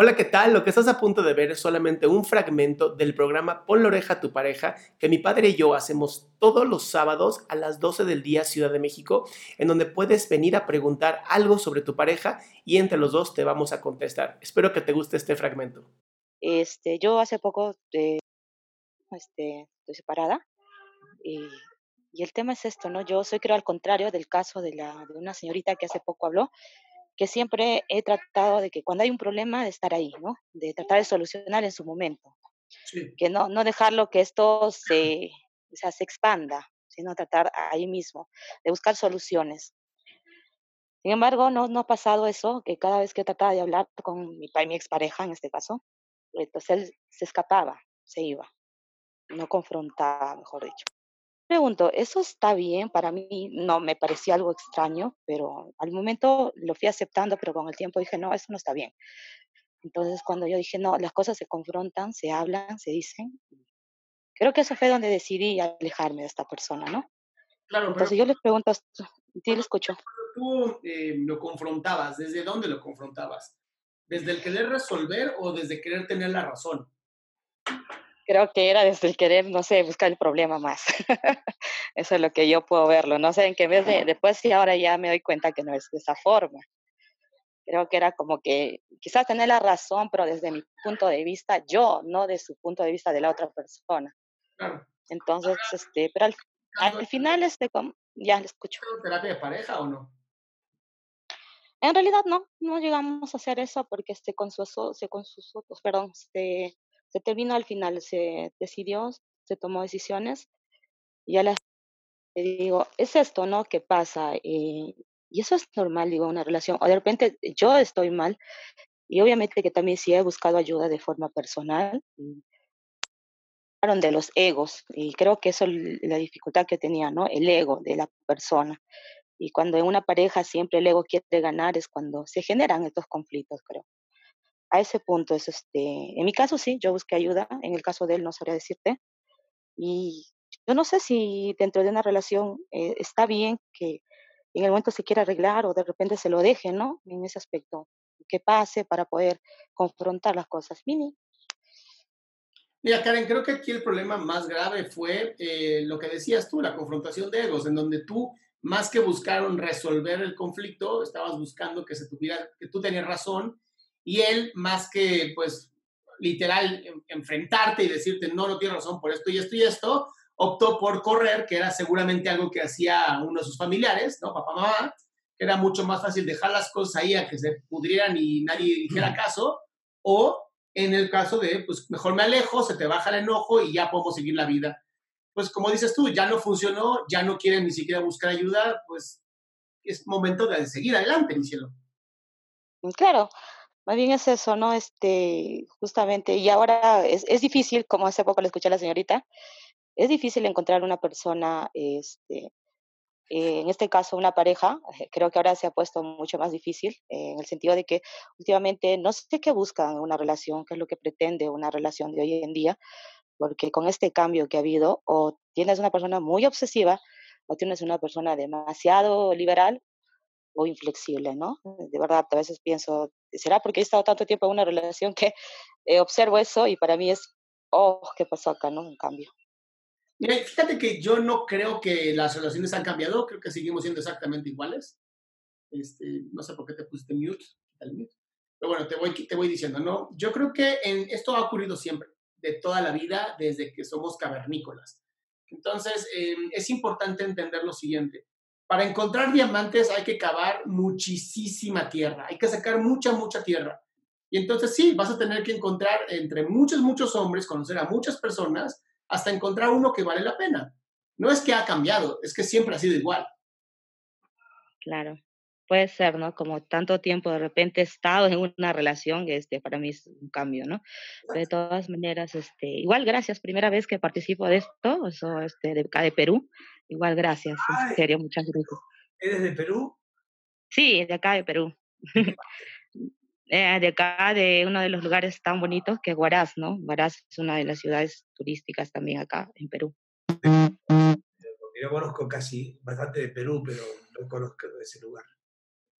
Hola, ¿qué tal? Lo que estás a punto de ver es solamente un fragmento del programa Pon la oreja a tu pareja que mi padre y yo hacemos todos los sábados a las 12 del día Ciudad de México, en donde puedes venir a preguntar algo sobre tu pareja y entre los dos te vamos a contestar. Espero que te guste este fragmento. Este, yo hace poco eh, este, estoy separada y, y, el tema es esto, ¿no? Yo soy creo al contrario del caso de, la, de una señorita que hace poco habló, que siempre he tratado de que cuando hay un problema, de estar ahí, ¿no? De tratar de solucionar en su momento. Que no, no dejarlo que esto se, o sea, se expanda, sino tratar ahí mismo, de buscar soluciones. Sin embargo, no, no ha pasado eso, que cada vez que trataba de hablar con mi, mi expareja, en este caso, entonces él se escapaba, se iba, no confrontaba, mejor dicho pregunto, ¿eso está bien? Para mí no me parecía algo extraño, pero al momento lo fui aceptando, pero con el tiempo dije, no, eso no está bien. Entonces cuando yo dije, no, las cosas se confrontan, se hablan, se dicen, creo que eso fue donde decidí alejarme de esta persona, ¿no? Claro, Entonces yo les pregunto, ¿sí le escucho? Tú eh, lo confrontabas, ¿desde dónde lo confrontabas? ¿Desde el querer resolver o desde querer tener la razón? Creo que era desde el querer, no sé, buscar el problema más. Eso es lo que yo puedo verlo. No sé, en qué vez de, después sí ahora ya me doy cuenta que no es de esa forma. Creo que era como que quizás tener la razón, pero desde mi punto de vista, yo, no de su punto de vista de la otra persona. Claro. Entonces, este, pero al, al final, este, ya le escucho. terapia de pareja o no? En realidad no, no llegamos a hacer eso porque este, con, su, con sus otros, perdón, este, se terminó al final, se decidió, se tomó decisiones. Y ya le digo, es esto, ¿no? ¿Qué pasa? Eh, y eso es normal, digo, una relación. O de repente yo estoy mal y obviamente que también sí he buscado ayuda de forma personal. de los egos y creo que eso es la dificultad que tenía, ¿no? El ego de la persona. Y cuando en una pareja siempre el ego quiere ganar es cuando se generan estos conflictos, creo a ese punto es este, en mi caso sí, yo busqué ayuda, en el caso de él no sabría decirte, y yo no sé si dentro de una relación eh, está bien que en el momento se quiera arreglar o de repente se lo deje, ¿no? En ese aspecto, que pase para poder confrontar las cosas. Mini. Mira, Karen, creo que aquí el problema más grave fue eh, lo que decías tú, la confrontación de egos, en donde tú, más que buscar resolver el conflicto, estabas buscando que se tuviera, que tú tenías razón y él, más que, pues, literal, enfrentarte y decirte, no, no tienes razón por esto y esto y esto, optó por correr, que era seguramente algo que hacía uno de sus familiares, ¿no? Papá, mamá, que era mucho más fácil dejar las cosas ahí a que se pudrieran y nadie dijera caso, o en el caso de, pues, mejor me alejo, se te baja el enojo y ya podemos seguir la vida. Pues, como dices tú, ya no funcionó, ya no quieren ni siquiera buscar ayuda, pues, es momento de seguir adelante, mi cielo. Claro, más bien es eso, ¿no? Este, justamente, y ahora es, es difícil, como hace poco le escuché a la señorita, es difícil encontrar una persona, este, eh, en este caso una pareja, eh, creo que ahora se ha puesto mucho más difícil, eh, en el sentido de que últimamente no sé qué buscan una relación, qué es lo que pretende una relación de hoy en día, porque con este cambio que ha habido, o tienes una persona muy obsesiva, o tienes una persona demasiado liberal, o inflexible, ¿no? De verdad, a veces pienso, ¿será porque he estado tanto tiempo en una relación que eh, observo eso y para mí es, oh, ¿qué pasó acá, no? Un cambio. Mira, fíjate que yo no creo que las relaciones han cambiado, creo que seguimos siendo exactamente iguales. Este, no sé por qué te pusiste mute, mute. Pero bueno, te voy, te voy diciendo, ¿no? Yo creo que en, esto ha ocurrido siempre, de toda la vida, desde que somos cavernícolas. Entonces, em, es importante entender lo siguiente. Para encontrar diamantes hay que cavar muchísima tierra, hay que sacar mucha, mucha tierra. Y entonces sí, vas a tener que encontrar entre muchos, muchos hombres, conocer a muchas personas, hasta encontrar uno que vale la pena. No es que ha cambiado, es que siempre ha sido igual. Claro, puede ser, ¿no? Como tanto tiempo de repente he estado en una relación, este, para mí es un cambio, ¿no? de todas maneras, este, igual gracias, primera vez que participo de esto, eso, este, de acá de Perú, Igual, gracias. En serio, muchas gracias. ¿Eres de Perú? Sí, de acá de Perú. Eh, de acá, de uno de los lugares tan bonitos que es Huaraz, ¿no? Huaraz es una de las ciudades turísticas también acá en Perú. Yo conozco casi bastante de Perú, pero no conozco ese lugar.